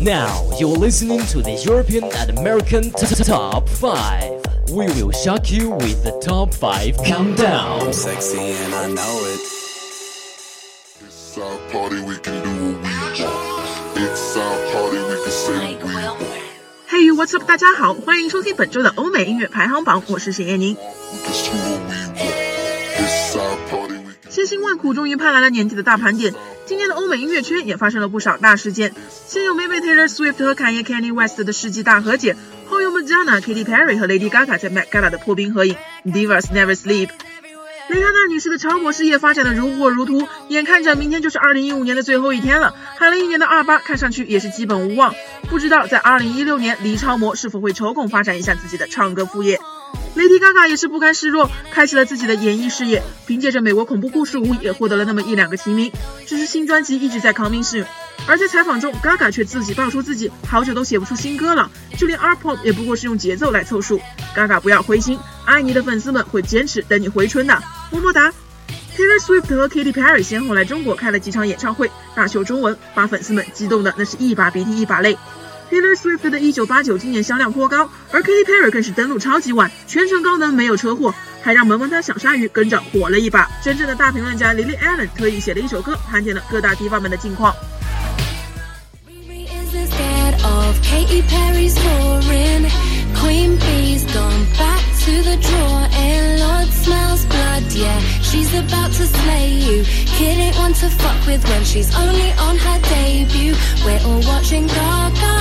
Now you're listening to the European and American t- t- Top 5. We will shock you with the Top 5 Countdown. Sexy and I know it. It's our party, we can do what we want. It's our party, we can say what we want. Hey, what's up？大家好，欢迎收听本周的欧美音乐排行榜，我是沈燕宁。 We can do what we want. It's our party, we can. 千辛万苦，终于盼来了年底的大盘点。 今年的欧美音乐圈也发生了不少大事件，先有妹妹 Taylor Swift 和侃爷 Kanye West 的世纪大和解，后有 Madonna、Katy Perry 和 Lady Gaga 在 Met Gala 的破冰合影，Divas Never Sleep。蕾哈娜女士的超模事业发展的如火如荼，眼看着明天就是2015年的最后一天了，喊了一年的二八看上去也是基本无望。不知道在2016年，黎超模是否会抽空发展一下自己的唱歌副业？Lady Gaga 也是不甘示弱，开启了自己的演艺事业，凭借着《美国恐怖故事五》也获得了那么一两个提名。只是新专辑一直在 coming soon，而在采访中，Gaga 却自己爆出自己好久都写不出新歌了，就连 R Pop 也不过是用节奏来凑数。Gaga 不要灰心，爱你的粉丝们会坚持等你回春的，么么哒。Taylor Swift 和 Katy Perry 先后来中国开了几场演唱会，大秀中文，把粉丝们激动的那是一把鼻涕一把泪。Taylor Swift 的1989今年销量颇高，而 Katy Perry 更是登陆超级晚，全程高能没有车祸，还让萌萌哒小鲨鱼跟着火了一把。真正的大评论家 Lily Allen 特意写了一首歌，盘点了各大地方们的近况。Katy Perry's touring. Queen Bee's gone back to the drawer and Lord smells blood, yeah. She's about to slay you. Kid ain't one to fuck with when she's only on her debut. We're all watching Gaga,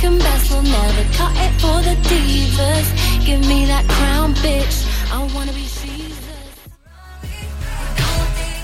second best will never cut it for the divas. Give me that crown, bitch. I wanna be Jesus.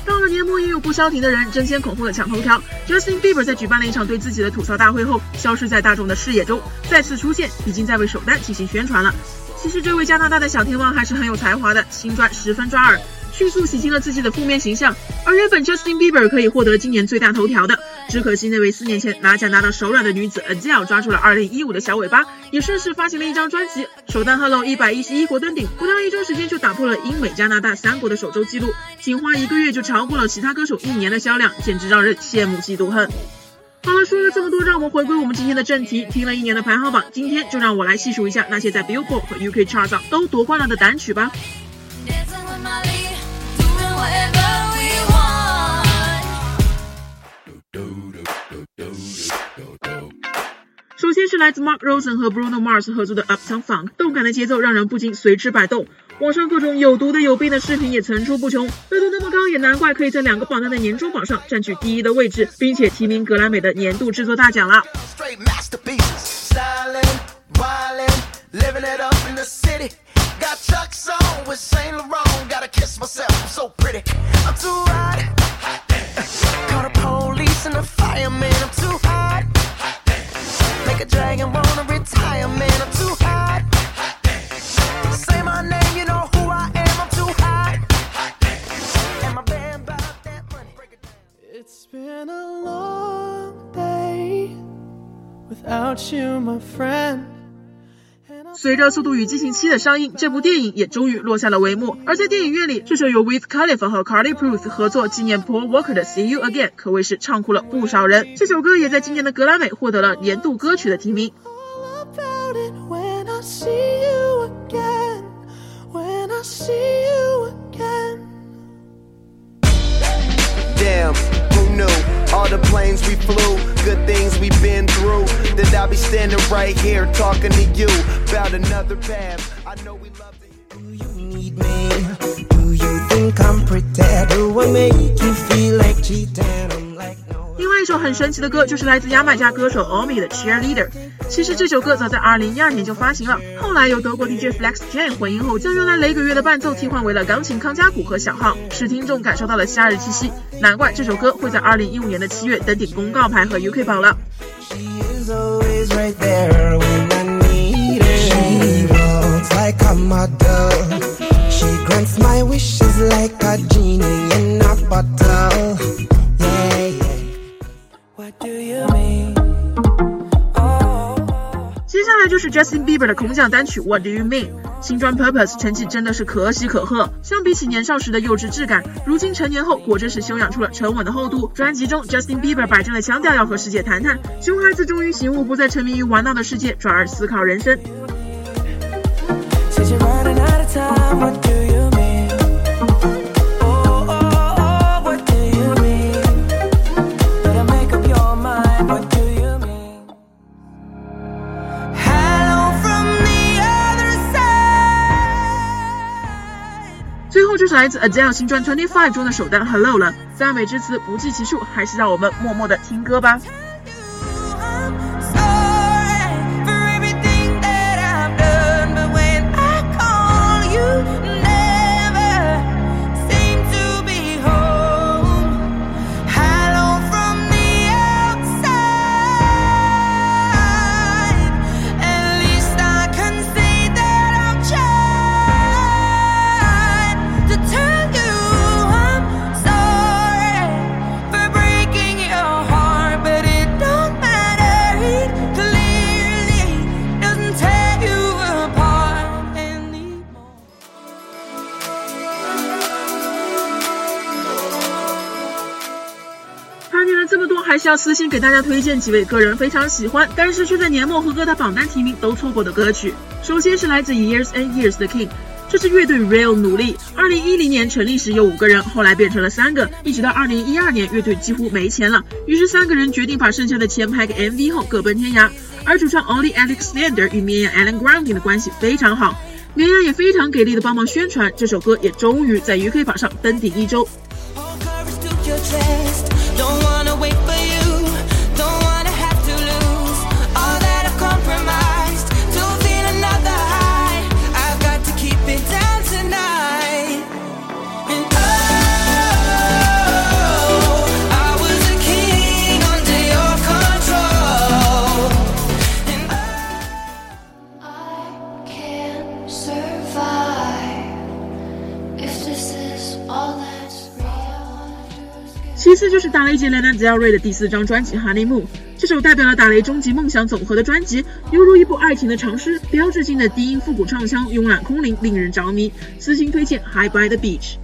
到了年末，也有不消停的人争先恐后的抢头条。Justin Bieber 在举办了一场对自己的吐槽大会后，消失在大众的视野中，再次出现，已经在为首单进行宣传了。其实这位加拿大的小天王还是很有才华的，新专十分抓耳，迅速洗清了自己的负面形象。而原本 Justin Bieber 可以获得今年最大头条的，只可惜那位四年前拿奖拿到手软的女子 Adele 抓住了2015的小尾巴，也顺势发行了一张专辑，首单 Hello 一百一十一国登顶，不到一周时间就打破了英美加拿大三国的首周纪录，仅花一个月就超过了其他歌手一年的销量，简直让人羡慕嫉妒恨。好了，说了这么多，让我们回归我们今天的正题。听了一年的排行榜，今天就让我来细数一下那些在 Billboard 和 UK Chart 上都夺冠了的单曲吧。是来自 Mark Rosen 和 Bruno Mars 合作的 Uptown Funk，动感的节奏让人不禁随之摆动。网上各种有毒的有病的视频也层出不穷，热度那么高，也难怪可以在两个榜单的年终榜上占据第一的位置，并且提名格莱美的年度制作大奖了。随着《速度与激情7》的上映，这部电影也终于落下了帷幕。而在电影院里，这首由 Wiz Khalifa 和 Carly Rae Jepsen 合作纪念 Paul Walker 的《See You Again》可谓是唱哭了不少人。这首歌也在今年的格莱美获得了年度歌曲的提名。Good things we've been through. That I'll be standing right here talking to you about another path. I know we love to. Do you need me? Do you think I'm pretty? Do I make you feel like cheating? 很神奇的歌就是来自牙买加歌手 Omi 的 Cheerleader。其实这首歌早在2012年就发行了，后来由德国 DJ Flex j a n 混音后，将原来雷鬼乐的伴奏替换为了钢琴康佳鼓和小号，使听众感受到了夏日气息。难怪这首歌会在2015年的七月登顶公告牌和 UK 榜了。She grants my wishes like a genie in a bottle. 接下来就是 Justin Bieber 的空降单曲 What Do You Mean？新专 Purpose 成绩真的是可喜可贺。相比起年少时的幼稚质感，如今成年后果真是修养出了沉稳的厚度。专辑中，Justin Bieber 摆正了腔调，要和世界谈谈。熊孩子终于醒悟，不再沉迷于玩闹的世界，转而思考人生。就是来自 Adele 新专 Twenty Five 中的首单 Hello 了，赞美之词不计其数，还是让我们默默的听歌吧。要私信给大家推荐几位个人非常喜欢，但是却在年末和各大榜单提名都错过的歌曲。首先是来自 Years and Years 的 King，这支乐队 Real 努力。二零一零年成立时有五个人，后来变成了三个，一直到二零一二年乐队几乎没钱了，于是三个人决定把剩下的钱拍个 MV 后各奔天涯。而主唱 Ollie Alexander 与绵羊 Alan Grounding 的关系非常好，绵羊也非常给力的帮忙宣传，这首歌也终于在 UK 榜上登顶一周。次就是打雷姐 Lana Del Rey 的第四张专辑《Honeymoon》，这首代表了打雷终极梦想总和的专辑，犹如一部爱情的长诗，标志性的低音复古唱腔慵懒空灵，令人着迷。私心推荐《High by the Beach》。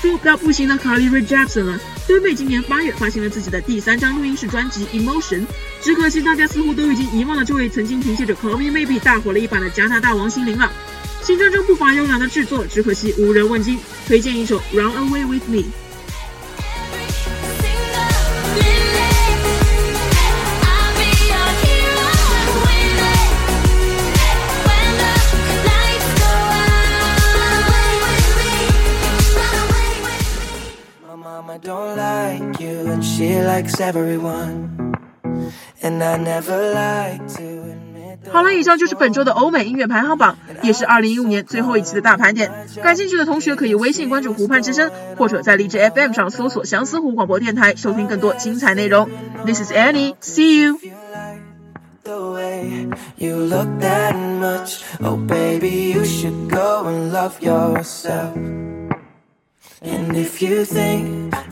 最后就是 flop 到不行的 Carly Rae Jepsen 了。đơn 美今年八月发行了自己的第三张录音室专辑《Emotion》，只可惜大家似乎都已经遗忘了这位曾经凭借着《Call Me Maybe》大火了一把的加拿大王心凌了。新专中不乏优良的制作，只可惜无人问津。推荐一首《Run Away with Me》。Don't like you, and she likes everyone. And I never like to admit that. 好了，以上就是本周的欧美音乐排行榜，也是二零一五年最后一期的大盘点。感兴趣的同学可以微信关注湖畔之声，或者在荔枝 FM 上搜索相思湖广播电台，收听更多精彩内容。This is Annie，see you。the way you look that much. Oh, baby, you should go and love yourself. And if you think